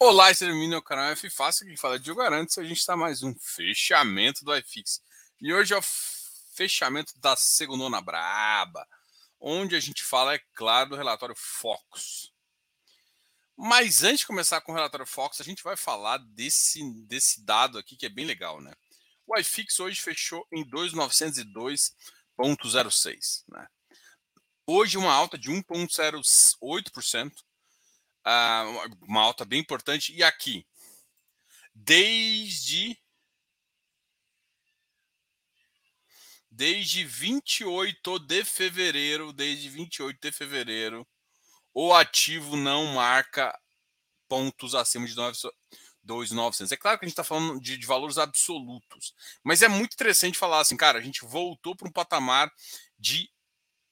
Olá, esse é o canal F Fácil, que fala de Diogo Arantes. A gente está mais um fechamento do iFix. E hoje é o fechamento da segunda braba, onde a gente fala, é claro, do relatório Focus. Mas antes de começar com o relatório Focus, a gente vai falar desse, desse dado aqui que é bem legal, né? O iFix hoje fechou em 2.902,06, né? Hoje uma alta de 1,08%, uh, uma alta bem importante. E aqui, desde desde 28 de fevereiro, desde 28 de fevereiro, o ativo não marca pontos acima de 2,900. É claro que a gente está falando de, de, valores absolutos, mas é muito interessante falar assim, cara, a gente voltou para um patamar de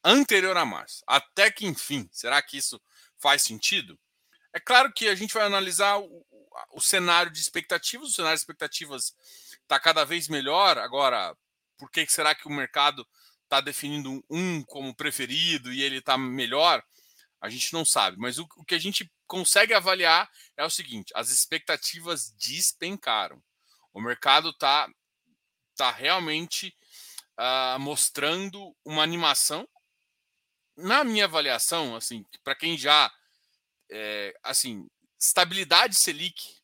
anterior a março. Até que enfim, será que isso faz sentido? É claro que a gente vai analisar o, o cenário de expectativas, o cenário de expectativas está cada vez melhor. Agora, por que será que o mercado está definindo um como preferido e ele está melhor? A gente não sabe, mas o, o que a gente consegue avaliar é o seguinte: as expectativas despencaram. O mercado está tá realmente uh, mostrando uma animação. Na minha avaliação, assim, para quem já é, assim, estabilidade Selic,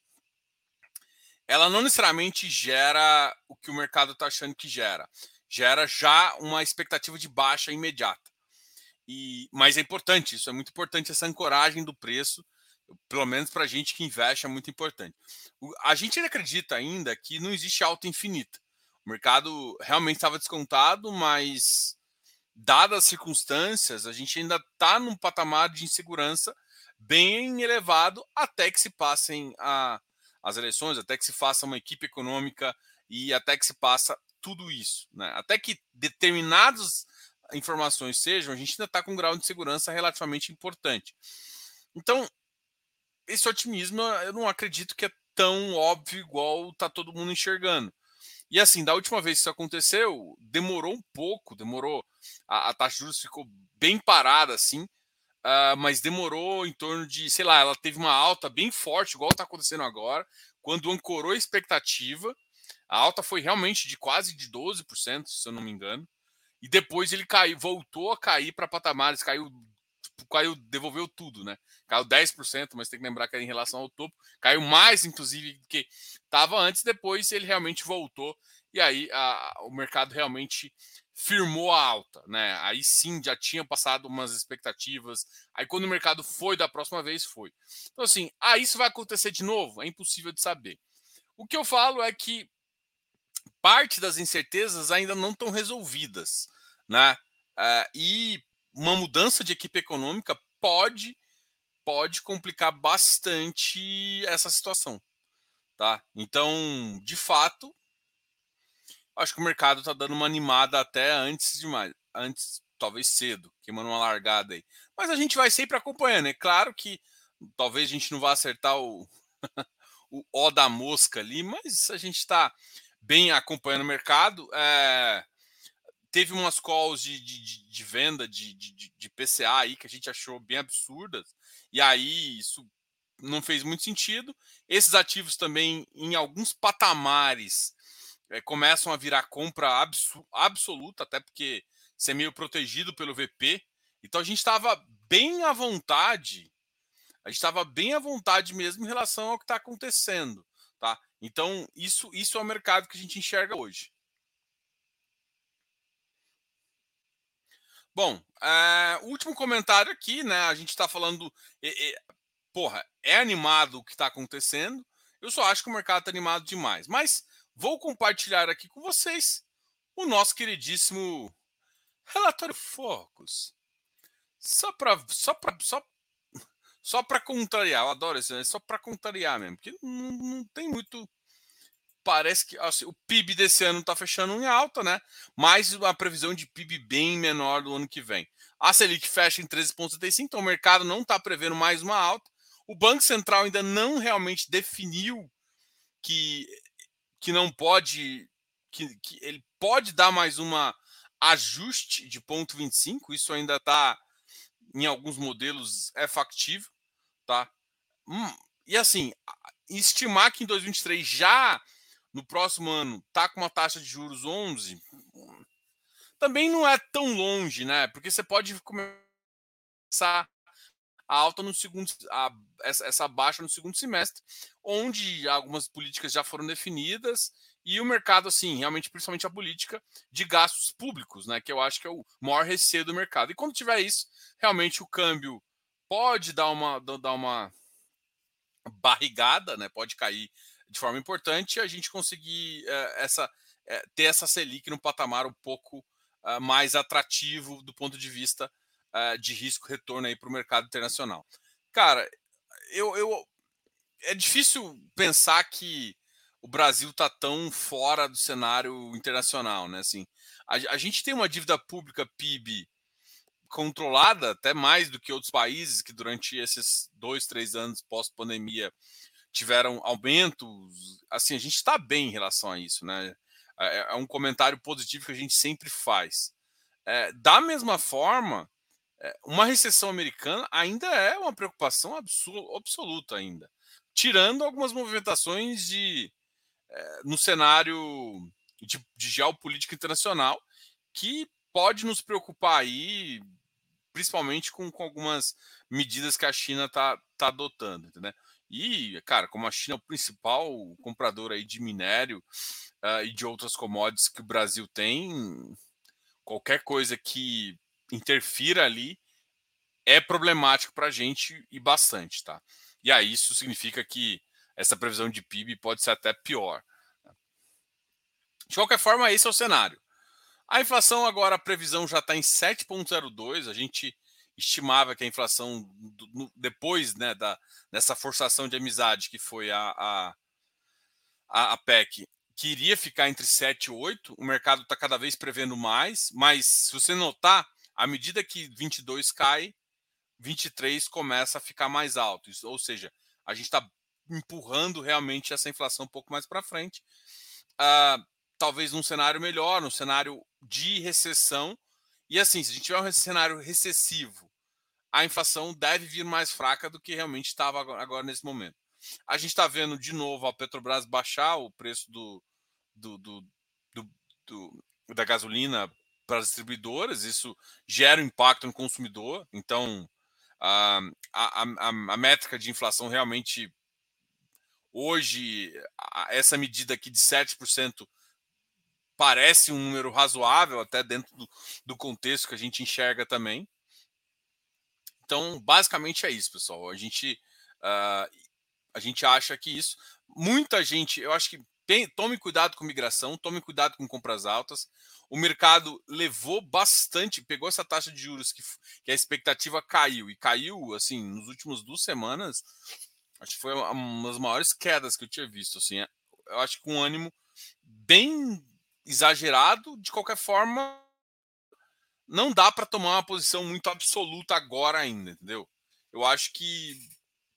ela não necessariamente gera o que o mercado está achando que gera. Gera já uma expectativa de baixa imediata. E, mas é importante, isso é muito importante, essa ancoragem do preço, pelo menos para a gente que investe, é muito importante. a gente acredita ainda que não existe alta infinita. O mercado realmente estava descontado, mas dadas as circunstâncias, a gente ainda está num patamar de insegurança bem elevado até que se passem a, as eleições, até que se faça uma equipe econômica e até que se passa tudo isso. Né? Até que determinadas informações sejam, a gente ainda está com um grau de segurança relativamente importante. Então, esse otimismo eu não acredito que é tão óbvio igual está todo mundo enxergando. E assim, da última vez que isso aconteceu, demorou um pouco, demorou. A, a taxa de juros ficou bem parada assim, uh, mas demorou em torno de, sei lá, ela teve uma alta bem forte, igual está acontecendo agora, quando ancorou a expectativa. A alta foi realmente de quase de 12%, se eu não me engano. E depois ele caiu, voltou a cair para patamares, caiu, caiu, devolveu tudo, né? Caiu 10%, mas tem que lembrar que em relação ao topo, caiu mais, inclusive, do que estava antes, depois ele realmente voltou, e aí a, o mercado realmente firmou a alta, né? Aí sim já tinha passado umas expectativas. Aí quando o mercado foi da próxima vez, foi. Então, assim, ah, isso vai acontecer de novo? É impossível de saber. O que eu falo é que parte das incertezas ainda não estão resolvidas, né? Uh, e uma mudança de equipe econômica pode pode complicar bastante essa situação, tá? Então, de fato, acho que o mercado está dando uma animada até antes demais, antes, talvez cedo, queimando uma largada aí. Mas a gente vai sempre acompanhando. É claro que talvez a gente não vá acertar o, o O da mosca ali, mas a gente está bem acompanhando o mercado. É, teve umas calls de, de, de venda de, de, de PCA aí que a gente achou bem absurdas, e aí isso não fez muito sentido. Esses ativos também, em alguns patamares, é, começam a virar compra abso absoluta, até porque você é meio protegido pelo VP. Então a gente estava bem à vontade, a gente estava bem à vontade mesmo em relação ao que está acontecendo. Tá? Então, isso, isso é o mercado que a gente enxerga hoje. Bom, é, último comentário aqui, né? A gente está falando. É, é, porra, é animado o que está acontecendo. Eu só acho que o mercado está animado demais. Mas vou compartilhar aqui com vocês o nosso queridíssimo relatório Focus. Só para só para só, só para contrariar, eu adoro isso, é só para contrariar mesmo, porque não, não tem muito parece que assim, o PIB desse ano está fechando em alta, né? Mas uma previsão de PIB bem menor do ano que vem. A Selic fecha em 13,75, então o mercado não está prevendo mais uma alta. O Banco Central ainda não realmente definiu que que não pode, que, que ele pode dar mais uma ajuste de ponto 25, isso ainda está em alguns modelos é factível, tá? Hum, e assim, estimar que em 2023 já no próximo ano tá com uma taxa de juros 11, também não é tão longe, né? Porque você pode começar a alta no segundo, a, essa, essa baixa no segundo semestre, onde algumas políticas já foram definidas e o mercado, assim, realmente, principalmente a política de gastos públicos, né? Que eu acho que é o maior receio do mercado. E quando tiver isso, realmente o câmbio pode dar uma, dar uma barrigada, né? Pode cair de forma importante e a gente conseguir é, essa, é, ter essa Selic no patamar um pouco uh, mais atrativo do ponto de vista uh, de risco retorno aí para o mercado internacional. Cara, eu, eu é difícil pensar que o Brasil está tão fora do cenário internacional, né? Assim, a, a, gente tem uma dívida pública PIB controlada até mais do que outros países que durante esses dois, três anos pós-pandemia tiveram aumentos. Assim, a gente está bem em relação a isso, né? É, é, um comentário positivo que a gente sempre faz. É, da mesma forma, é, uma recessão americana ainda é uma preocupação absoluta ainda, tirando algumas movimentações de é, no cenário de, de geopolítica internacional que pode nos preocupar aí, principalmente com, com algumas medidas que a China está tá adotando? E, cara, como a China é o principal comprador aí de minério uh, e de outras commodities que o Brasil tem, qualquer coisa que interfira ali é problemático para a gente e bastante, tá? E aí isso significa que essa previsão de PIB pode ser até pior. Né? De qualquer forma, esse é o cenário. A inflação agora, a previsão já está em 7,02. A gente estimava que a inflação, depois né, da, dessa forçação de amizade que foi a, a, a, PEC, que iria ficar entre 7 e 8. O mercado está cada vez prevendo mais, mas se você notar, à medida que 22 cai, 23 começa a ficar mais alto. Isso, ou seja, a gente está empurrando realmente essa inflação um pouco mais para frente. Uh, talvez num cenário melhor, num cenário de recessão. E assim, se a gente tiver um cenário recessivo, a inflação deve vir mais fraca do que realmente estava agora, nesse momento. A gente está vendo de novo a Petrobras baixar o preço do, do, do, do da gasolina para as distribuidoras, isso gera um impacto no consumidor. Então, a, a, a, a métrica de inflação realmente hoje, essa medida aqui de 7% parece um número razoável, até dentro do, do, contexto que a gente enxerga também. Então, basicamente é isso, pessoal. A gente, uh, a gente acha que isso. Muita gente, eu acho que tem, tome cuidado com migração, tome cuidado com compras altas. O mercado levou bastante, pegou essa taxa de juros que, que a expectativa caiu e caiu assim nos últimos duas semanas. Acho que foi uma das maiores quedas que eu tinha visto. Assim, é, eu acho que um ânimo bem exagerado. De qualquer forma, não dá para tomar uma posição muito absoluta agora ainda, entendeu? Eu acho que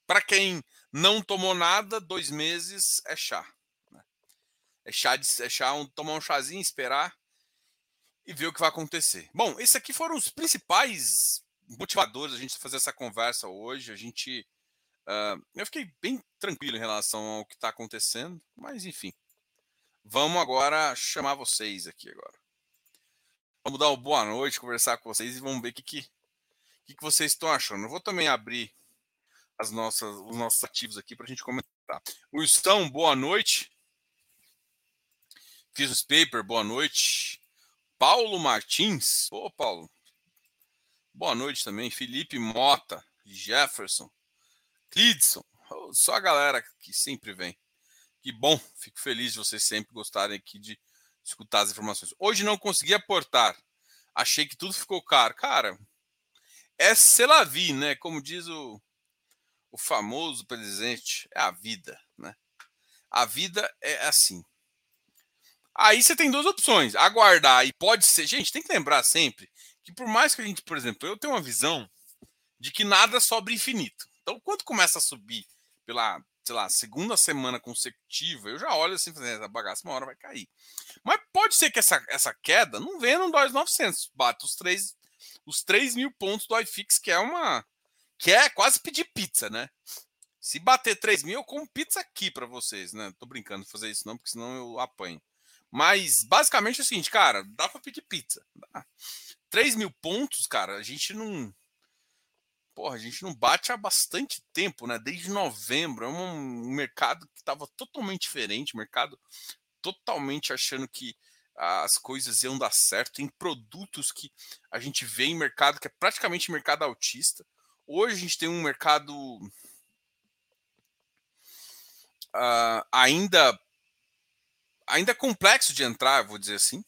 para quem não tomou nada, dois meses é chá. É chá de é chá, um, tomar um chazinho, esperar e ver o que vai acontecer. Bom, esses aqui foram os principais motivadores a gente fazer essa conversa hoje. A gente. Uh, eu fiquei bem tranquilo em relação ao que está acontecendo, mas enfim. Vamos agora chamar vocês aqui agora. Vamos dar uma boa noite, conversar com vocês e vamos ver o que, que, que, que vocês estão achando. Eu vou também abrir as nossas, os nossos ativos aqui para a gente comentar. Wilson, boa noite. Fiz os paper, boa noite. Paulo Martins. Ô, Paulo. Boa noite também. Felipe Mota, Jefferson, Clidson. Só a galera que sempre vem. Que bom, fico feliz de vocês sempre gostarem aqui de escutar as informações. Hoje não consegui aportar. Achei que tudo ficou caro. Cara, é selavi, né? Como diz o, o famoso presidente, é a vida, né? A vida é assim. Aí você tem duas opções: aguardar e pode ser. Gente, tem que lembrar sempre que, por mais que a gente, por exemplo, eu tenho uma visão de que nada sobra infinito. Então, quando começa a subir pela, sei lá, segunda semana consecutiva, eu já olho assim, essa bagaça uma hora vai cair. Mas pode ser que essa, essa queda não venha no 2,900, bate os 3, os 3 mil pontos do iFix, que é uma. que é quase pedir pizza, né? Se bater 3 mil, eu como pizza aqui para vocês, né? Tô brincando de fazer isso não, porque senão eu apanho. Mas basicamente é o seguinte, cara, dá para pedir pizza. Dá. 3 mil pontos, cara, a gente não. Porra, a gente não bate há bastante tempo, né? Desde novembro. É um mercado que estava totalmente diferente, mercado totalmente achando que as coisas iam dar certo. Tem produtos que a gente vê em mercado que é praticamente mercado autista. Hoje a gente tem um mercado uh, ainda ainda complexo de entrar, vou dizer assim.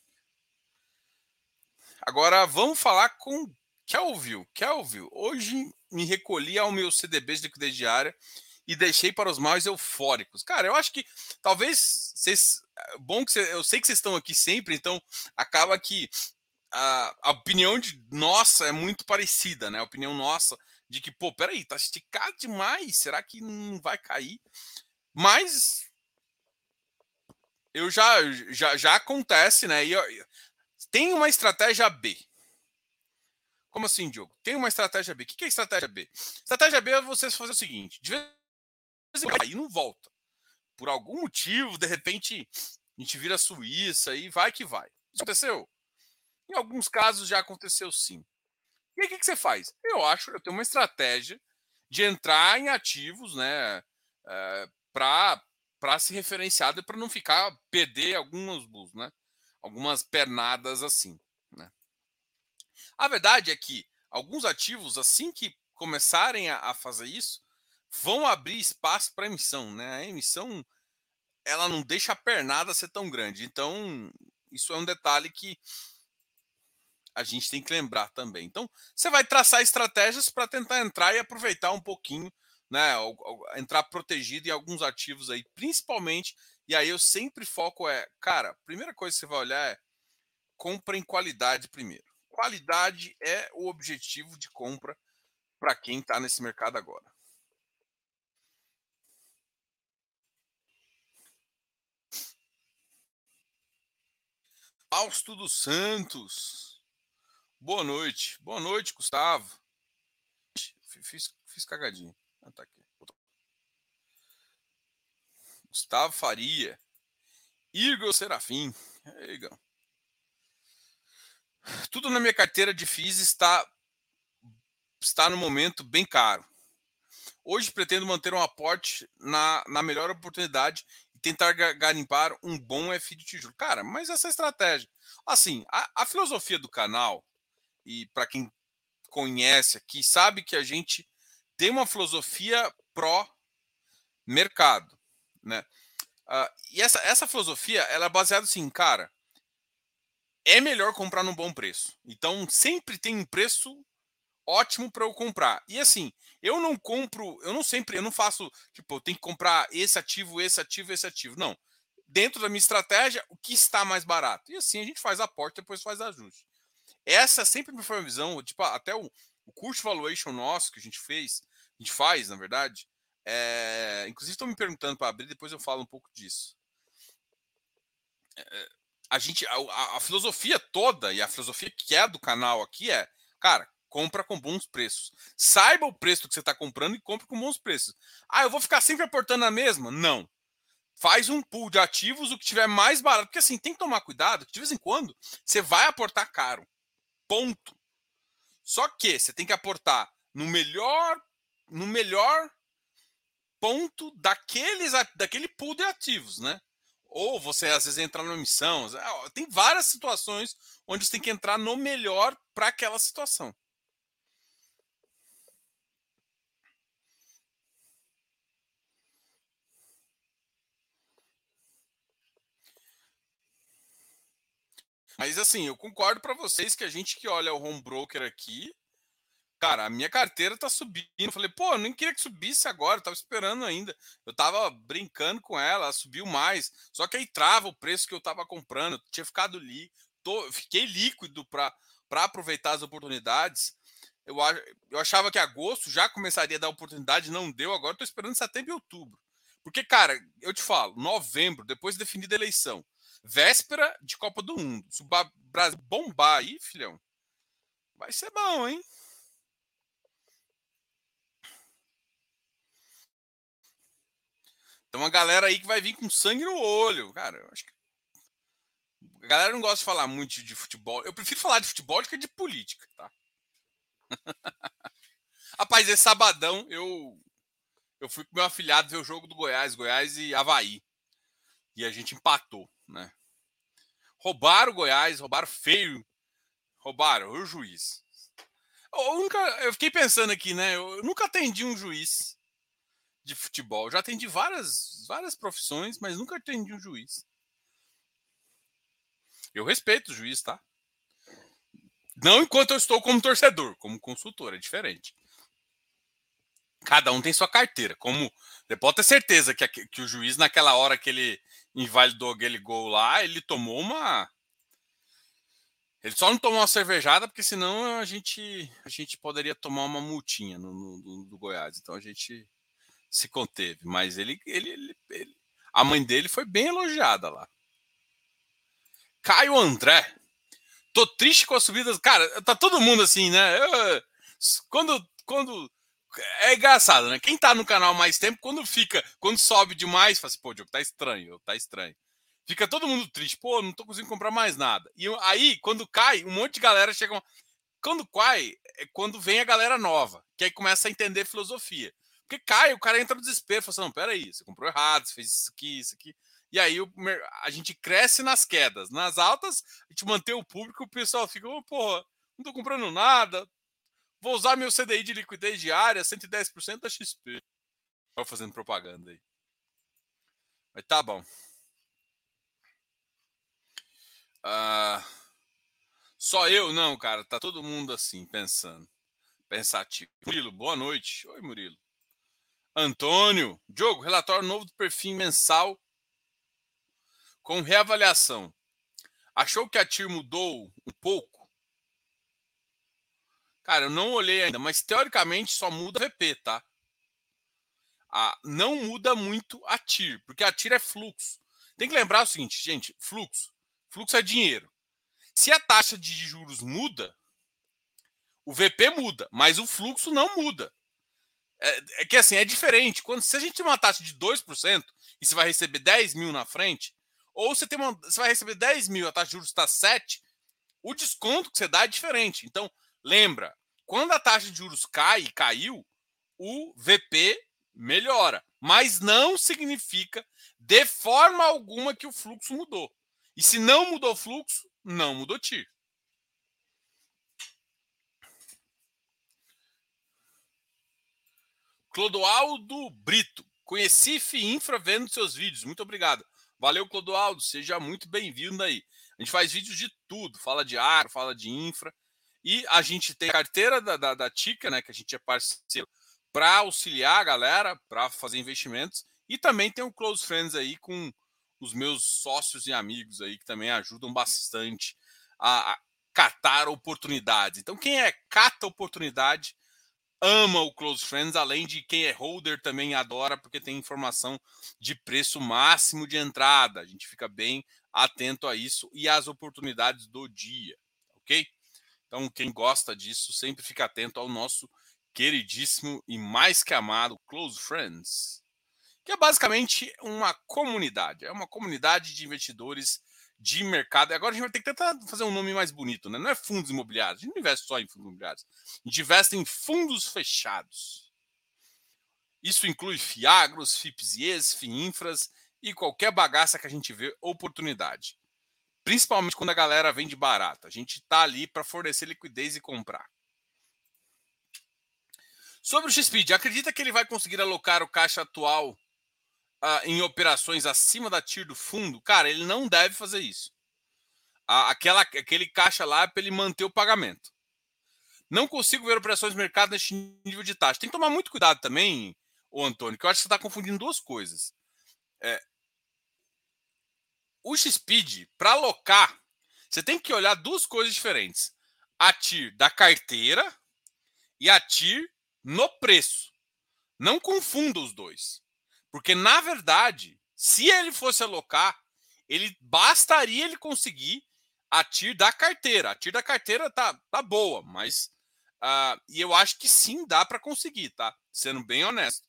Agora vamos falar com Kelvin. Kelvin, hoje me recolhi ao meu CDB de liquidez diária e deixei para os mais eufóricos. Cara, eu acho que talvez vocês. Bom que cês, eu sei que vocês estão aqui sempre, então acaba que a, a, opinião de nossa é muito parecida, né? A opinião nossa de que, pô, peraí, tá esticado demais, será que não vai cair? Mas eu já, já, já acontece, né? E tem uma estratégia B. Como assim, Diogo? Tem uma estratégia B. O que é estratégia B? Estratégia B é você fazer o seguinte: de vez em quando aí não volta. Por algum motivo, de repente, a gente vira Suíça e vai que vai. Isso aconteceu? Em alguns casos já aconteceu sim. E aí o que, que você faz? Eu acho, eu tenho uma estratégia de entrar em ativos, né? É, para se referenciar e para não ficar perder alguns bulls, né? Algumas pernadas assim, né? A verdade é que alguns ativos, assim que começarem a, a fazer isso, vão abrir espaço para emissão, né? A emissão ela não deixa a pernada ser tão grande. Então, isso é um detalhe que a gente tem que lembrar também. Então, você vai traçar estratégias para tentar entrar e aproveitar um pouquinho né, entrar protegido em alguns ativos aí, principalmente. E aí eu sempre foco é, cara, primeira coisa que você vai olhar é compra em qualidade primeiro. Qualidade é o objetivo de compra para quem está nesse mercado agora. Fausto dos Santos. Boa noite. Boa noite, Gustavo. Fiz, fiz cagadinha. Aqui. Gustavo Faria. Igor Serafim. Igor. Tudo na minha carteira de FIIs está, está no momento bem caro. Hoje pretendo manter um aporte na, na melhor oportunidade e tentar garimpar um bom FI de tijolo. Cara, mas essa estratégia. Assim, a, a filosofia do canal, e para quem conhece aqui, sabe que a gente tem uma filosofia pró-mercado, né? Uh, e essa, essa filosofia ela é baseada assim, cara, é melhor comprar num bom preço. Então sempre tem um preço ótimo para eu comprar. E assim, eu não compro, eu não sempre, eu não faço, tipo, eu tenho que comprar esse ativo, esse ativo, esse ativo. Não. Dentro da minha estratégia, o que está mais barato. E assim a gente faz aporte, depois faz ajuste. Essa sempre foi a visão, tipo, até o, o curso valuation nosso que a gente fez, a gente faz, na verdade. É, inclusive, estão me perguntando para abrir, depois eu falo um pouco disso. É, a gente, a, a, filosofia toda e a filosofia que é do canal aqui é, cara, compra com bons preços. Saiba o preço que você está comprando e compre com bons preços. Ah, eu vou ficar sempre aportando a mesma? Não. Faz um pool de ativos o que tiver mais barato. Porque assim, tem que tomar cuidado que de vez em quando você vai aportar caro. Ponto. Só que você tem que aportar no melhor no melhor ponto daqueles, daquele pool de ativos, né? Ou você às vezes entrar numa missão. É, tem várias situações onde você tem que entrar no melhor para aquela situação. Mas assim, eu concordo para vocês que a gente que olha o home broker aqui, Cara, a minha carteira tá subindo. Eu falei, pô, eu nem queria que subisse agora, eu tava esperando ainda. Eu tava brincando com ela, ela subiu mais. Só que aí trava o preço que eu tava comprando. Eu tinha ficado ali, tô, fiquei líquido para aproveitar as oportunidades. Eu, eu achava que agosto já começaria a dar oportunidade, não deu. Agora tô esperando setembro e outubro. Porque, cara, eu te falo, novembro, depois de definida a eleição, véspera de Copa do Mundo, se o Brasil bombar aí, filhão, vai ser bom, hein? Tem uma galera aí que vai vir com sangue no olho. Cara, eu acho que. A galera não gosta de falar muito de futebol. Eu prefiro falar de futebol do que de política, tá? Rapaz, esse sabadão eu eu fui com meu afilhado ver o jogo do Goiás, Goiás e Havaí. E a gente empatou, né? Roubaram o Goiás, roubaram feio. Roubaram o juiz. Eu, nunca, eu fiquei pensando aqui, né? Eu nunca atendi um juiz de futebol. Já atendi várias, várias profissões, mas nunca atendi um juiz. Eu respeito o juiz, tá? Não enquanto eu estou como torcedor, como consultor, é diferente. Cada um tem sua carteira. Como você pode ter certeza que, que o juiz, naquela hora que ele invalidou aquele gol lá, ele tomou uma. Ele só não tomou uma cervejada, porque senão a gente, a gente poderia tomar uma multinha no, no, do Goiás. Então a gente se conteve. Mas ele, ele, ele, ele, a mãe dele foi bem elogiada lá. Caio André. Tô triste com as subidas. Cara, tá todo mundo assim, né? Eu, quando, quando é engraçado, né? Quem tá no canal mais tempo, quando fica, quando sobe demais, fala assim, pô, Diogo, tá estranho, tá estranho. Fica todo mundo triste, pô, não tô conseguindo comprar mais nada. E aí, quando cai, um monte de galera chega. Quando cai, é quando vem a galera nova, que aí começa a entender filosofia. Porque cai, o cara entra no desespero, fala assim, não, peraí, você comprou errado, você fez isso aqui, isso aqui. E aí a gente cresce nas quedas. Nas altas, a gente mantém o público, o pessoal fica, oh, porra, não tô comprando nada, Vou usar meu CDI de liquidez diária, 110% da XP. Estou fazendo propaganda aí. Mas tá bom. Ah, só eu? Não, cara. Tá todo mundo assim, pensando. Pensativo. Murilo, boa noite. Oi, Murilo. Antônio. Diogo, relatório novo do perfil mensal com reavaliação. Achou que a TIR mudou um pouco? Cara, eu não olhei ainda, mas teoricamente só muda VP, tá? Ah, não muda muito a TIR, porque a TIR é fluxo. Tem que lembrar o seguinte, gente: fluxo. Fluxo é dinheiro. Se a taxa de juros muda, o VP muda, mas o fluxo não muda. É, é que assim, é diferente. Quando, se a gente tem uma taxa de 2% e você vai receber 10 mil na frente, ou você, tem uma, você vai receber 10 mil, a taxa de juros está 7, o desconto que você dá é diferente. Então, Lembra, quando a taxa de juros cai e caiu, o VP melhora, mas não significa de forma alguma que o fluxo mudou. E se não mudou o fluxo, não mudou TIR. Clodoaldo Brito. Conheci FIINFRA vendo seus vídeos. Muito obrigado. Valeu, Clodoaldo. Seja muito bem-vindo aí. A gente faz vídeos de tudo. Fala de ar, fala de infra. E a gente tem a carteira da, da, da Tica, né, que a gente é parceiro, para auxiliar a galera, para fazer investimentos. E também tem o Close Friends aí com os meus sócios e amigos aí, que também ajudam bastante a, a catar oportunidades. Então, quem é cata oportunidade ama o Close Friends, além de quem é holder também adora, porque tem informação de preço máximo de entrada. A gente fica bem atento a isso e às oportunidades do dia, ok? Então, quem gosta disso, sempre fica atento ao nosso queridíssimo e mais que amado Close Friends, que é basicamente uma comunidade, é uma comunidade de investidores de mercado. Agora a gente vai ter que tentar fazer um nome mais bonito, né? Não é fundos imobiliários, a gente não investe só em fundos imobiliários, a gente investe em fundos fechados. Isso inclui FIAGROS, FIPS, FIINFRAS e qualquer bagaça que a gente vê oportunidade principalmente quando a galera vende barata. A gente está ali para fornecer liquidez e comprar. Sobre o XPID, acredita que ele vai conseguir alocar o caixa atual uh, em operações acima da TIR do fundo? Cara, ele não deve fazer isso. Aquela, aquele caixa lá é para ele manter o pagamento. Não consigo ver operações de mercado neste nível de taxa. Tem que tomar muito cuidado também, o Antônio, que eu acho que você está confundindo duas coisas. É, o XPID, para alocar, você tem que olhar duas coisas diferentes: a TIR da carteira e a TIR no preço. Não confunda os dois. Porque, na verdade, se ele fosse alocar, ele bastaria ele conseguir a TIR da carteira. A TIR da carteira tá, tá boa, mas. Uh, e eu acho que sim dá para conseguir, tá? Sendo bem honesto.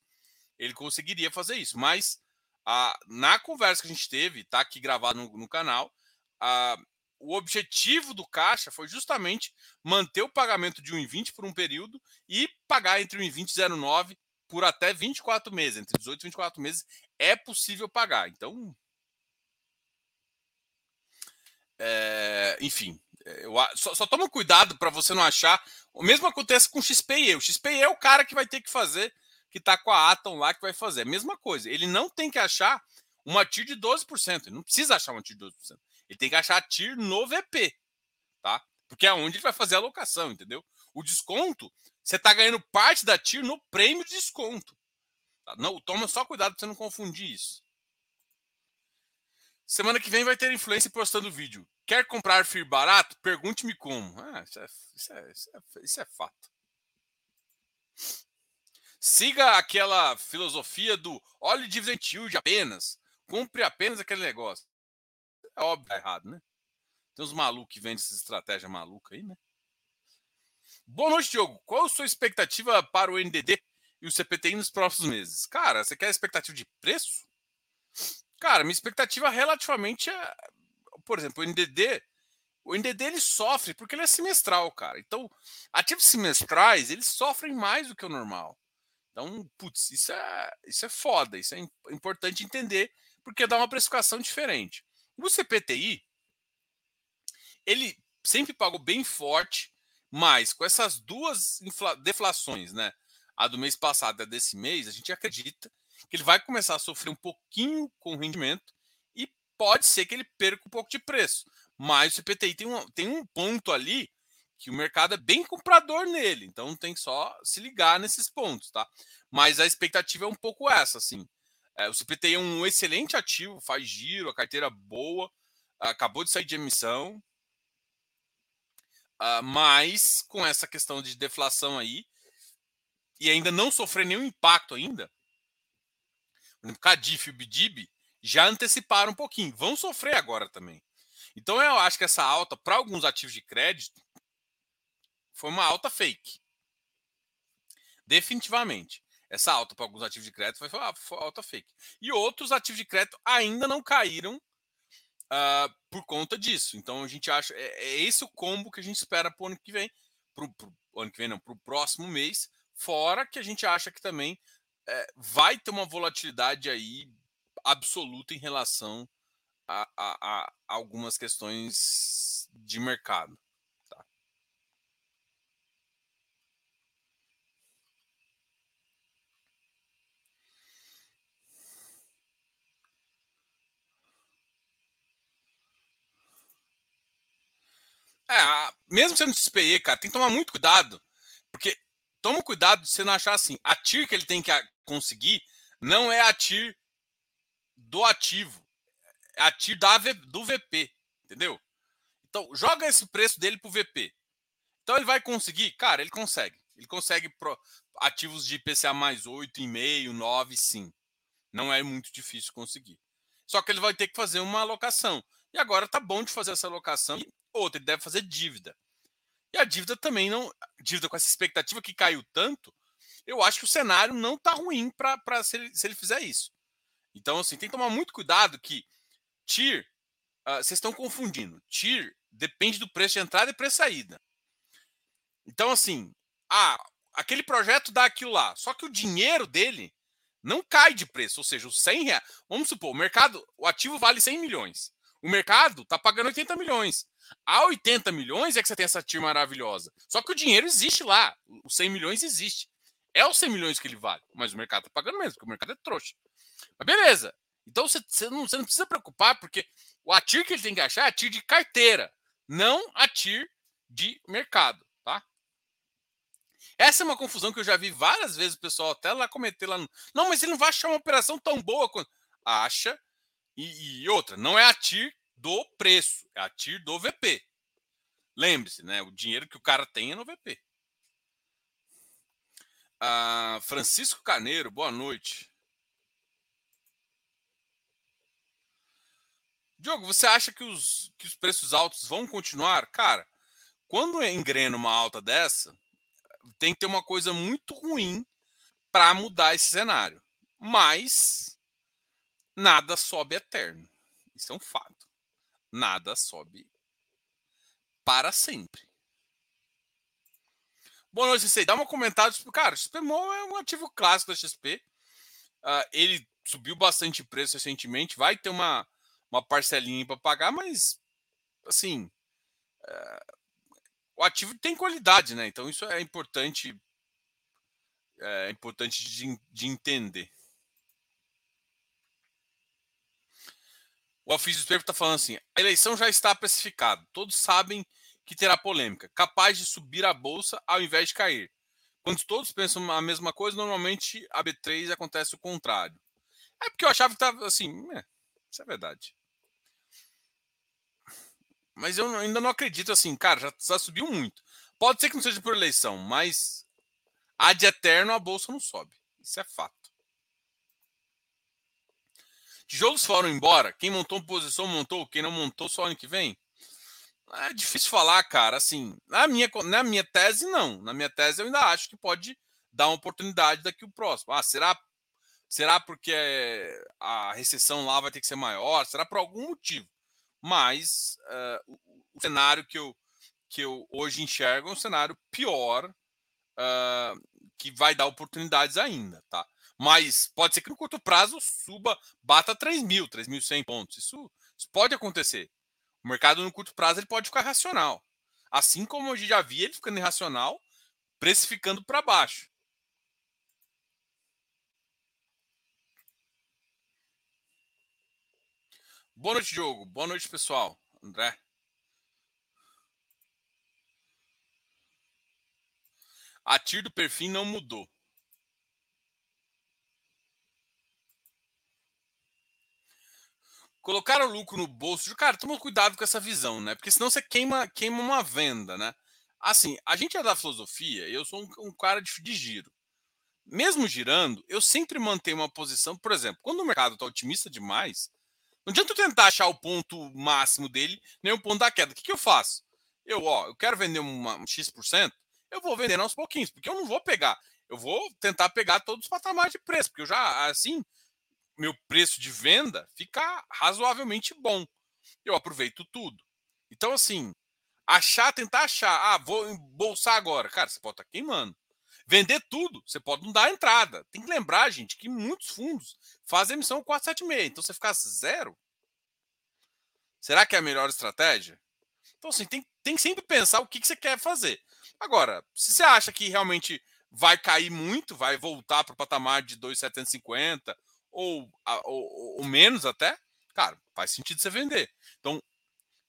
Ele conseguiria fazer isso. Mas a, na conversa que a gente teve, tá aqui gravado no, no canal, a, o objetivo do caixa foi justamente manter o pagamento de 1,20 por um período e pagar entre 1,20 e 0,9 por até 24 meses. Entre 18 e 24 meses é possível pagar. Então, é, enfim, eu, só, só toma cuidado para você não achar. O mesmo acontece com o XPE. O XPE é o cara que vai ter que fazer, que está com a Atom lá, que vai fazer. A mesma coisa. Ele não tem que achar uma TIR de 12%. Ele não precisa achar uma TIR de 12%. Ele tem que achar a TIR no VP. Tá? Porque é onde ele vai fazer a alocação, entendeu? O desconto, você está ganhando parte da TIR no prêmio de desconto. Tá? Não, toma só cuidado para você não confundir isso. Semana que vem vai ter influência postando vídeo. Quer comprar FIR barato? Pergunte-me como. Ah, isso, é, isso, é, isso, é, isso é fato. Siga aquela filosofia do olhe dividend yield apenas. Compre apenas aquele negócio. É óbvio, é errado, né? Tem uns malucos que vendem essa estratégia maluca aí, né? Boa noite, Diogo. Qual a sua expectativa para o NDD e o CPTI nos próximos meses? Cara, você quer expectativa de preço? Cara, minha expectativa relativamente é por exemplo, o NDD, o NDD ele sofre porque ele é semestral, cara. Então, ativos semestrais, eles sofrem mais do que o normal. Então, putz, isso é, isso é foda, isso é importante entender, porque dá uma precificação diferente. O CPTI, ele sempre pagou bem forte, mas com essas duas deflações, né? A do mês passado e a desse mês, a gente acredita que ele vai começar a sofrer um pouquinho com o rendimento pode ser que ele perca um pouco de preço. Mas o CPTI tem um, tem um ponto ali que o mercado é bem comprador nele. Então tem que só se ligar nesses pontos, tá? Mas a expectativa é um pouco essa, assim. É, o CPTI é um excelente ativo, faz giro, a carteira boa, acabou de sair de emissão. Uh, mas com essa questão de deflação aí, e ainda não sofrer nenhum impacto ainda, exemplo, Cadif e o Bidib já anteciparam um pouquinho, vão sofrer agora também. Então eu acho que essa alta para alguns ativos de crédito foi uma alta fake. Definitivamente. Essa alta para alguns ativos de crédito foi, uma alta fake. E outros ativos de crédito ainda não caíram uh, por conta disso. Então a gente acha. É, é esse o combo que a gente espera para o ano que vem. Para o ano que vem, não, para o próximo mês. Fora que a gente acha que também é, vai ter uma volatilidade aí absoluta em relação a, a, a algumas questões de mercado. É, mesmo sendo SPE, cara, tem que tomar muito cuidado, porque toma cuidado de você não achar assim, a TIR que ele tem que conseguir não é a TIR do ativo. É a TIR da, do VP, entendeu? Então, joga esse preço dele para o VP. Então, ele vai conseguir? Cara, ele consegue. Ele consegue pro, ativos de IPCA mais 8,5, 9, sim. Não é muito difícil conseguir. Só que ele vai ter que fazer uma alocação. E agora tá bom de fazer essa alocação. Outra, ele deve fazer dívida. E a dívida também não. Dívida com essa expectativa que caiu tanto, eu acho que o cenário não tá ruim para se, se ele fizer isso. Então, assim, tem que tomar muito cuidado que TIR, uh, vocês estão confundindo. TIR depende do preço de entrada e preço de saída. Então, assim, ah, aquele projeto dá aquilo lá. Só que o dinheiro dele não cai de preço. Ou seja, os 100 reais. Vamos supor, o mercado, o ativo vale 100 milhões. O mercado está pagando 80 milhões. A 80 milhões é que você tem essa TIR maravilhosa. Só que o dinheiro existe lá. Os 100 milhões existe. É os 100 milhões que ele vale. Mas o mercado está pagando mesmo, porque o mercado é trouxa. Mas beleza. Então você, você, não, você não precisa preocupar, porque o ATIR que ele tem que achar é ATIR de carteira, não ATIR de mercado, tá? Essa é uma confusão que eu já vi várias vezes o pessoal até lá cometer lá. No... Não, mas ele não vai achar uma operação tão boa quanto. Acha. E, e outra, não é a TIR do preço, é a TIR do VP. Lembre-se, né? O dinheiro que o cara tem é no VP. Ah, Francisco Caneiro, boa noite. Diogo, você acha que os, que os preços altos vão continuar? Cara, quando engrena uma alta dessa, tem que ter uma coisa muito ruim para mudar esse cenário. Mas nada sobe eterno. Isso é um fato. Nada sobe para sempre. Boa noite, você dá uma comentário. Cara, XPMO é um ativo clássico da XP. Uh, ah, ele subiu bastante preço recentemente. Vai ter uma, uma parcelinha para pagar, mas assim, uh, o ativo tem qualidade, né? Então isso é importante, é importante de, de entender. O Ofício do Espelho está falando assim: a eleição já está precificada. Todos sabem que terá polêmica, capaz de subir a bolsa ao invés de cair. Quando todos pensam a mesma coisa, normalmente a B3 acontece o contrário. É porque eu achava que estava assim. É, isso é verdade. Mas eu ainda não acredito assim, cara, já, já subiu muito. Pode ser que não seja por eleição, mas ad eterno a bolsa não sobe. Isso é fato. Tijolos foram embora. Quem montou posição montou, quem não montou só ano que vem. É difícil falar, cara. Assim, na minha, na minha tese, não. Na minha tese, eu ainda acho que pode dar uma oportunidade daqui o próximo. Ah, será, será porque a recessão lá vai ter que ser maior? Será por algum motivo? Mas uh, o, cenário que eu, que eu hoje enxergo é um cenário pior, uh, que vai dar oportunidades ainda, tá? Mas pode ser que no curto prazo suba, bata 3 mil, 3.100 pontos. Isso, isso pode acontecer. O mercado no curto prazo ele pode ficar racional. Assim como gente já via ele ficando irracional, precificando para baixo. Boa noite, Diogo. Boa noite, pessoal. André. A TIR do perfil não mudou. Colocar o lucro no bolso, cara, toma cuidado com essa visão, né? Porque senão você queima, queima uma venda, né? Assim, a gente é da filosofia, eu sou um, um cara de, de giro. Mesmo girando, eu sempre mantenho uma posição, por exemplo, quando o mercado está otimista demais, não adianta eu tentar achar o ponto máximo dele, nem o ponto da queda. O que, que eu faço? Eu, ó, eu quero vender uma, um X%, eu vou vender aos pouquinhos, porque eu não vou pegar. Eu vou tentar pegar todos os patamares de preço, porque eu já, assim, meu preço de venda fica razoavelmente bom. Eu aproveito tudo. Então, assim, achar, tentar achar, ah, vou embolsar agora. Cara, você pode estar tá queimando. Vender tudo, você pode não dar entrada. Tem que lembrar, gente, que muitos fundos fazem emissão 476. Então, você ficar zero. Será que é a melhor estratégia? Então, assim, tem, tem que sempre pensar o que, que você quer fazer. Agora, se você acha que realmente vai cair muito, vai voltar para o patamar de 2,750 ou, ou, ou menos até, cara, faz sentido você vender. Então,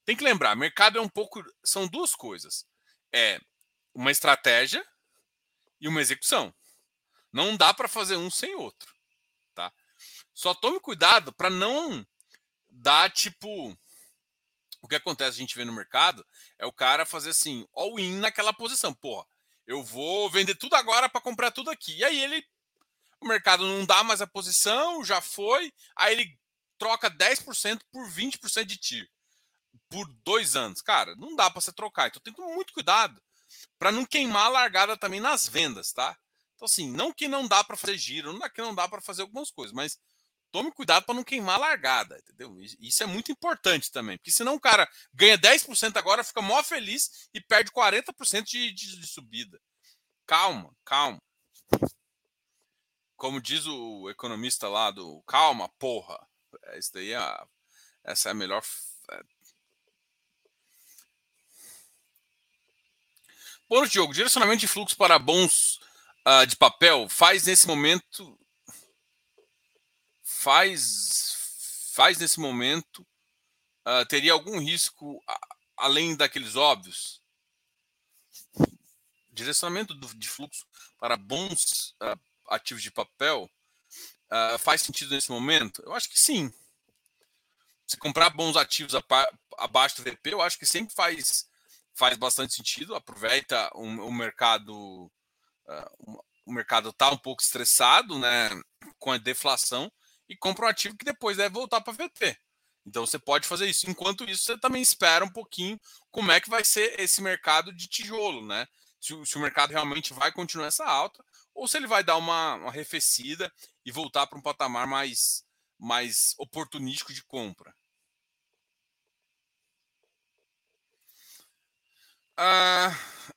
tem que lembrar, mercado é um pouco. São duas coisas. É uma estratégia e uma execução. Não dá para fazer um sem outro. Tá? Só tome cuidado para não dar tipo. O que acontece, a gente vê no mercado, é o cara fazer assim, all-in naquela posição. Porra, eu vou vender tudo agora para comprar tudo aqui. E aí ele o mercado não dá mais a posição, já foi, aí ele troca 10% por 20% de tiro por dois anos. Cara, não dá para você trocar. Então tem que tomar muito cuidado para não queimar a largada também nas vendas, tá? Então, assim, não que não dá para fazer giro, não que não dá para fazer algumas coisas, mas tome cuidado para não queimar a largada, entendeu? Isso é muito importante também, porque senão o cara ganha 10% agora, fica mó feliz e perde 40% de, de, de subida. Calma, calma. Como diz o economista lá do calma, porra. É, isso daí é, essa é a melhor. É... Bom, Diogo, direcionamento de fluxo para bons uh, de papel faz nesse momento. Faz, faz nesse momento. Uh, teria algum risco além daqueles óbvios? Direcionamento do, de fluxo para bons uh, ativos de papel uh, faz sentido nesse momento? Eu acho que sim. Se comprar bons ativos abaixo do VP, eu acho que sempre faz, faz bastante sentido. Aproveita o, mercado. Uh, o mercado está um pouco estressado né, com a deflação e compra um ativo que depois deve voltar para VP. Então você pode fazer isso. Enquanto isso, você também espera um pouquinho como é que vai ser esse mercado de tijolo, né? Se, se o mercado realmente vai continuar essa alta, ou se ele vai dar uma, uma arrefecida e voltar para um patamar mais, mais oportunístico de compra. Ah,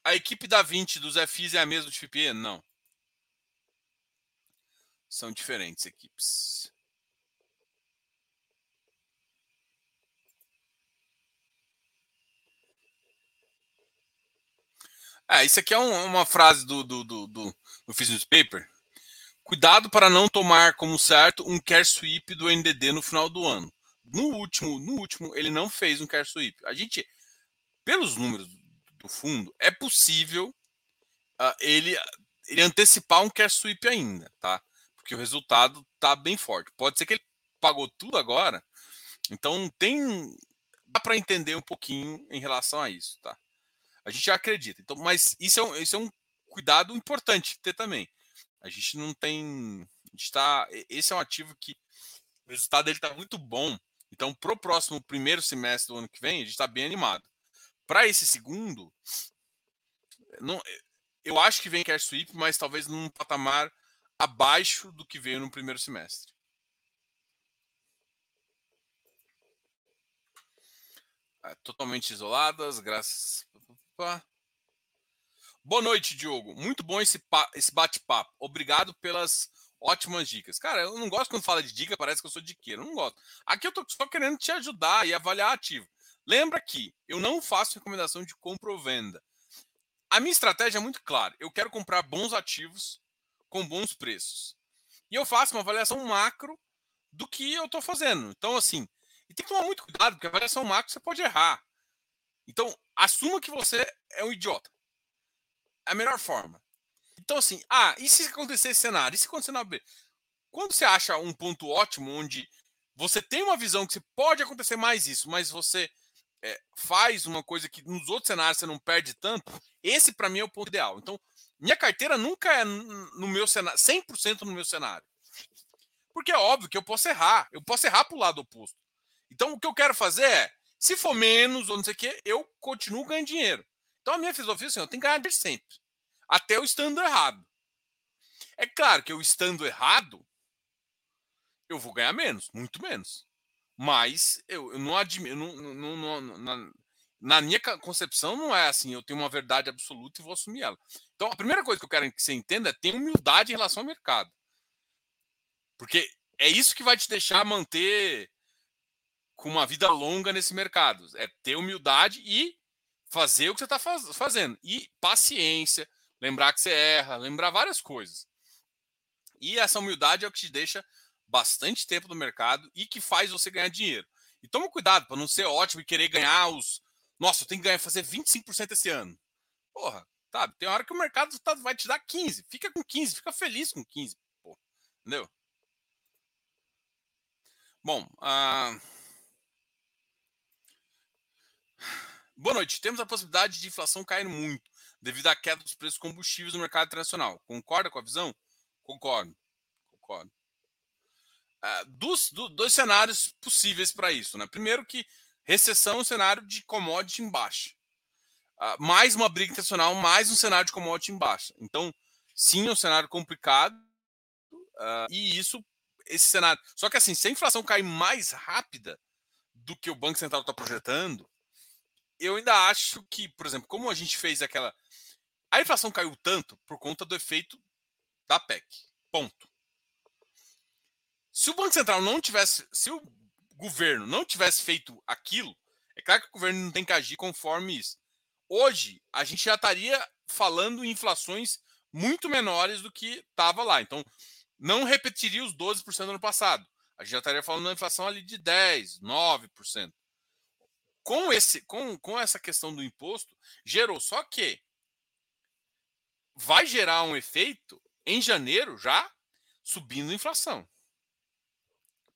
a equipe da 20 dos FIs é a mesma de FIPE? Não. São diferentes equipes. É, isso aqui é um, uma frase do, do, do, do, do Fiz Newspaper. Cuidado para não tomar como certo um care sweep do NDD no final do ano. No último, no último, ele não fez um care sweep. A gente, pelos números do fundo, é possível uh, ele, ele antecipar um care sweep ainda, tá? Porque o resultado tá bem forte. Pode ser que ele pagou tudo agora. Então tem dá para entender um pouquinho em relação a isso, tá? A gente já acredita. Então, mas isso é um, isso é um cuidado importante ter também. A gente não tem. A gente tá, esse é um ativo que o resultado dele está muito bom. Então, para o próximo primeiro semestre do ano que vem, a gente está bem animado. Para esse segundo, não, eu acho que vem cash sweep, mas talvez num patamar abaixo do que veio no primeiro semestre. É, totalmente isoladas, graças. Boa noite, Diogo. Muito bom esse, esse bate-papo. Obrigado pelas ótimas dicas. Cara, eu não gosto quando fala de dica, parece que eu sou diqueiro. Eu não gosto. Aqui eu tô só querendo te ajudar e avaliar ativo. Lembra que eu não faço recomendação de compra ou venda. A minha estratégia é muito clara. Eu quero comprar bons ativos com bons preços. E eu faço uma avaliação macro do que eu estou fazendo. Então, assim, e tem que tomar muito cuidado, porque a avaliação macro você pode errar. Então, assuma que você é um idiota. É a melhor forma. Então, assim, ah, e se acontecer esse cenário? E se acontecer na B? Quando você acha um ponto ótimo onde você tem uma visão que pode acontecer mais isso, mas você é, faz uma coisa que nos outros cenários você não perde tanto, esse para mim é o ponto ideal. Então, minha carteira nunca é no meu cenário, 100% no meu cenário. Porque é óbvio que eu posso errar, eu posso errar para o lado oposto. Então, o que eu quero fazer é se for menos ou não sei o quê, eu continuo ganhando dinheiro. Então a minha filosofia é assim, eu tenho que ganhar sempre. Até eu estando errado. É claro que eu estando errado, eu vou ganhar menos, muito menos. Mas eu, eu não admiro. Não, não, não, na, na minha concepção, não é assim, eu tenho uma verdade absoluta e vou assumir ela. Então, a primeira coisa que eu quero que você entenda é ter humildade em relação ao mercado. Porque é isso que vai te deixar manter com uma vida longa nesse mercado. É ter humildade e fazer o que você está faz, fazendo. E paciência, lembrar que você erra, lembrar várias coisas. E essa humildade é o que te deixa bastante tempo no mercado e que faz você ganhar dinheiro. E toma cuidado para não ser ótimo e querer ganhar os. Nossa, eu tenho que ganhar, fazer 25% esse ano. Porra, sabe? Tem hora que o mercado tá, vai te dar 15. Fica com 15, fica feliz com 15. Porra, entendeu? Bom, uh... Boa noite. Temos a possibilidade de inflação cair muito devido à queda dos preços combustíveis no mercado internacional. Concorda com a visão? Concordo. Concordo. Uh, dos, do, dois cenários possíveis para isso. Né? Primeiro que recessão é um cenário de commodity em baixa. Uh, mais uma briga internacional, mais um cenário de commodity em baixa. Então, sim, é um cenário complicado. Uh, e isso, esse cenário. Só que assim, se a inflação cair mais rápida do que o Banco Central está projetando, eu ainda acho que, por exemplo, como a gente fez aquela. A inflação caiu tanto por conta do efeito da PEC. Ponto. Se o Banco Central não tivesse. Se o governo não tivesse feito aquilo, é claro que o governo não tem que agir conforme isso. Hoje, a gente já estaria falando em inflações muito menores do que estava lá. Então, não repetiria os 12% do ano passado. A gente já estaria falando de uma inflação ali de 10%, 9% com, esse, com, com essa questão do imposto, gerou. Só que vai gerar um efeito em janeiro já subindo a inflação.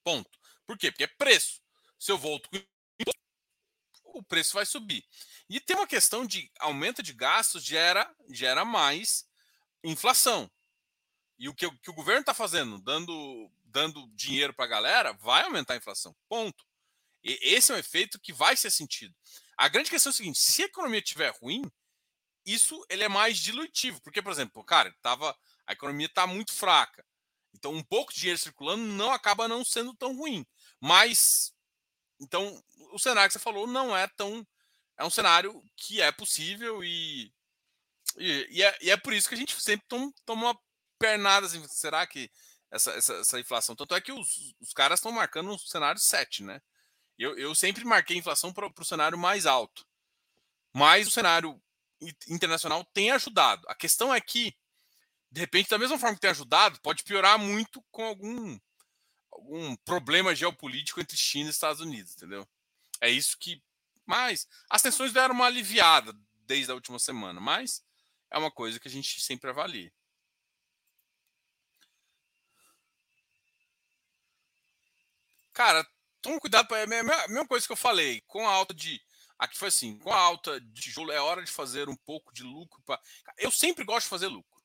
Ponto. Por quê? Porque é preço. Se eu volto com imposto, o preço vai subir. E tem uma questão de aumento de gastos gera, gera mais inflação. E o que, que o governo está fazendo, dando, dando dinheiro para a galera, vai aumentar a inflação. Ponto. E esse é um efeito que vai ser sentido. A grande questão é o seguinte: se a economia estiver ruim, isso ele é mais dilutivo. Porque, por exemplo, cara, tava, a economia está muito fraca. Então, um pouco de dinheiro circulando não acaba não sendo tão ruim. Mas, então, o cenário que você falou não é tão. É um cenário que é possível e. E, e, é, e é, por isso que a gente sempre toma, toma uma pernada assim. Será que essa, essa, essa inflação? Tanto é que os, os caras estão marcando um cenário 7, né? Eu, eu sempre marquei inflação para o cenário mais alto. Mas o cenário internacional tem ajudado. A questão é que, de repente, da mesma forma que tem ajudado, pode piorar muito com algum, algum problema geopolítico entre China e Estados Unidos, entendeu? É isso que. Mas as tensões deram uma aliviada desde a última semana, mas é uma coisa que a gente sempre avalia. Cara, toma cuidado. É a mesma coisa que eu falei. Com a alta de Aqui foi assim, com a alta de tijolo é hora de fazer um pouco de lucro. Pra... Eu sempre gosto de fazer lucro.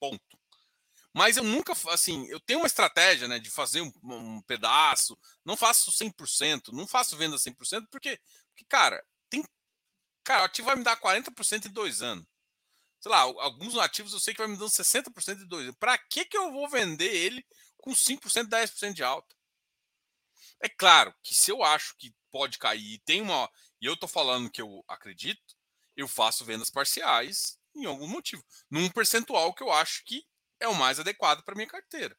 Ponto. Mas eu nunca, assim, eu tenho uma estratégia, né, de fazer um, um pedaço, não faço 100%, não faço venda 100%, porque, porque cara, tem, cara, o ativo vai me dar 40% em dois anos. Sei lá, alguns ativos eu sei que vai me dando 60% em dois anos. Para que que eu vou vender ele com 5%, 10% de alta? É claro que se eu acho que pode cair e tem uma e eu estou falando que eu acredito, eu faço vendas parciais em algum motivo, num percentual que eu acho que é o mais adequado para minha carteira.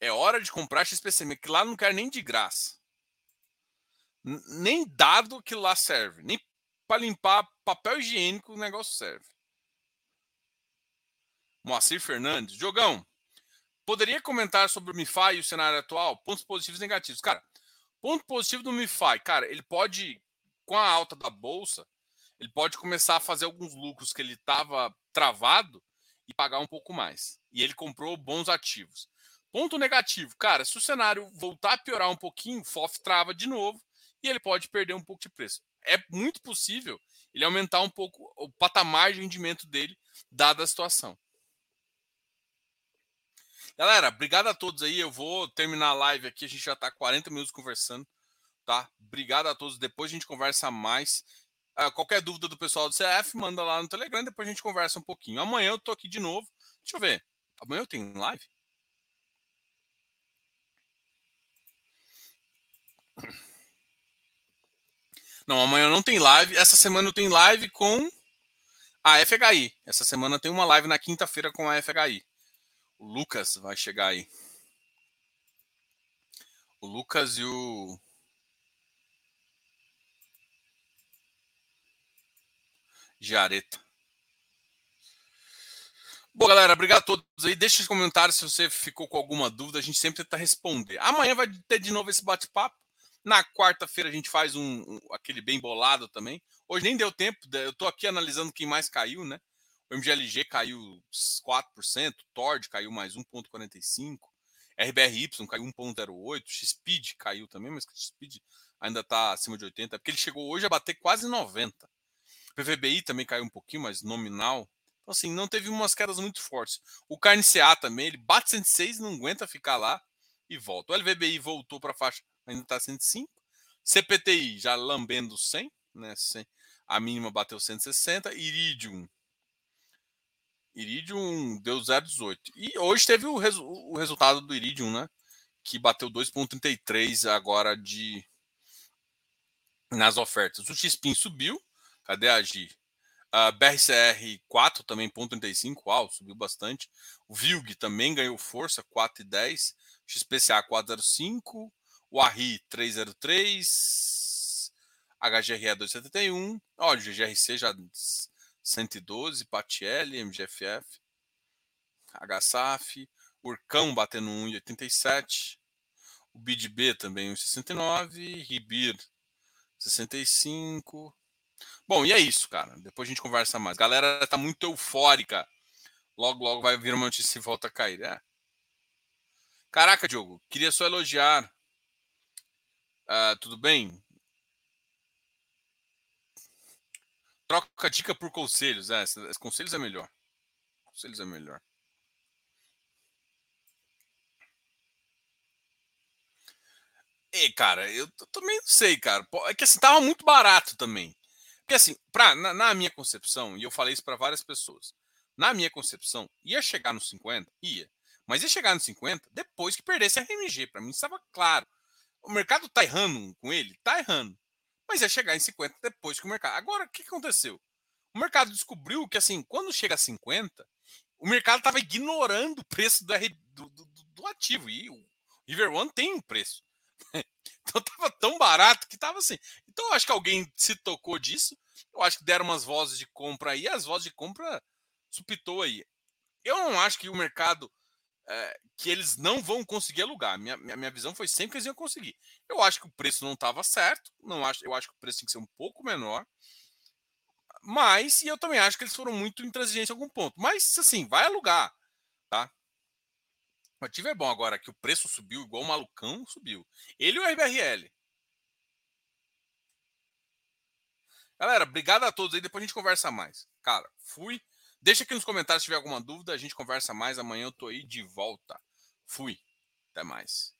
É hora de comprar XPCM, que lá não quero nem de graça. Nem dado que lá serve, nem para limpar papel higiênico o negócio serve. Moacir Fernandes, Jogão, poderia comentar sobre o MiFi e o cenário atual? Pontos positivos e negativos. Cara, Ponto positivo do MiFi, cara, ele pode, com a alta da bolsa, ele pode começar a fazer alguns lucros que ele estava travado e pagar um pouco mais. E ele comprou bons ativos. Ponto negativo, cara, se o cenário voltar a piorar um pouquinho, o FOF trava de novo e ele pode perder um pouco de preço. É muito possível ele aumentar um pouco o patamar de rendimento dele, dada a situação. Galera, obrigado a todos aí. Eu vou terminar a live aqui. A gente já está 40 minutos conversando, tá? Obrigado a todos. Depois a gente conversa mais. Uh, qualquer dúvida do pessoal do CF, manda lá no Telegram. Depois a gente conversa um pouquinho. Amanhã eu tô aqui de novo. Deixa eu ver. Amanhã eu tenho live? Não, amanhã não tem live. Essa semana eu tenho live com a FHI. Essa semana tem uma live na quinta-feira com a FHI. O Lucas vai chegar aí. O Lucas e o. Jareta. Bom, galera, obrigado a todos aí. Deixe nos comentários se você ficou com alguma dúvida. A gente sempre tenta responder. Amanhã vai ter de novo esse bate-papo. Na quarta-feira a gente faz um, um, aquele bem bolado também. Hoje nem deu tempo. Eu estou aqui analisando quem mais caiu, né? O MGLG caiu 4%, Tord caiu mais 1,45%, RBRY caiu 1,08%, XSpeed caiu também, mas XSpeed ainda está acima de 80%, porque ele chegou hoje a bater quase 90%. PVBI também caiu um pouquinho, mas nominal. Então, assim, não teve umas quedas muito fortes. O Carne CA também, ele bate 106, não aguenta ficar lá e volta. O LVBI voltou para a faixa, ainda está 105. CPTI já lambendo 100, né? A mínima bateu 160. Iridium Iridium deu 0,18. E hoje teve o, resu o resultado do Iridium, né? Que bateu 2,33 agora de nas ofertas. O XPIN subiu. Cadê a G? A BRCR 4 também, 0,35, uau, subiu bastante. O VILG também ganhou força, 4,10. XPCA 405. O ARRI 303. HGRE 271. Olha, o GGRC já 112, Patielli, MGFF, HSAF, Urcão batendo 1,87, o BidB também 1,69, Ribir 65. Bom, e é isso, cara. Depois a gente conversa mais. Galera tá muito eufórica. Logo, logo vai vir uma notícia e volta a cair. É. Caraca, Diogo, queria só elogiar. Uh, tudo bem? Troca dica por conselhos. É, conselhos é melhor. Conselhos é melhor. E, cara, eu também não sei, cara. É que assim, tava muito barato também. Porque assim, pra, na, na minha concepção, e eu falei isso para várias pessoas, na minha concepção, ia chegar no 50? Ia. Mas ia chegar no 50 depois que perdesse a RMG. Para mim estava claro. O mercado tá errando com ele? Tá errando. Mas ia chegar em 50 depois que o mercado. Agora, o que aconteceu? O mercado descobriu que, assim, quando chega a 50, o mercado estava ignorando o preço do, do, do, do, ativo. E o River One tem um preço. então estava tão barato que estava assim. Então eu acho que alguém se tocou disso. Eu acho que deram umas vozes de compra aí. As vozes de compra supitou aí. Eu não acho que o mercado. É, que eles não vão conseguir alugar. Minha, minha, minha visão foi sempre que eles iam conseguir. Eu acho que o preço não estava certo. Não acho, eu acho que o preço tem que ser um pouco menor. Mas, e eu também acho que eles foram muito intransigentes em algum ponto. Mas, assim, vai alugar, tá? O ativo é bom agora, que o preço subiu igual o malucão, subiu. Ele e o RBRL. Galera, obrigado a todos aí. Depois a gente conversa mais. Cara, fui. Deixa aqui nos comentários se tiver alguma dúvida. A gente conversa mais. Amanhã eu tô aí de volta. Fui. Até mais.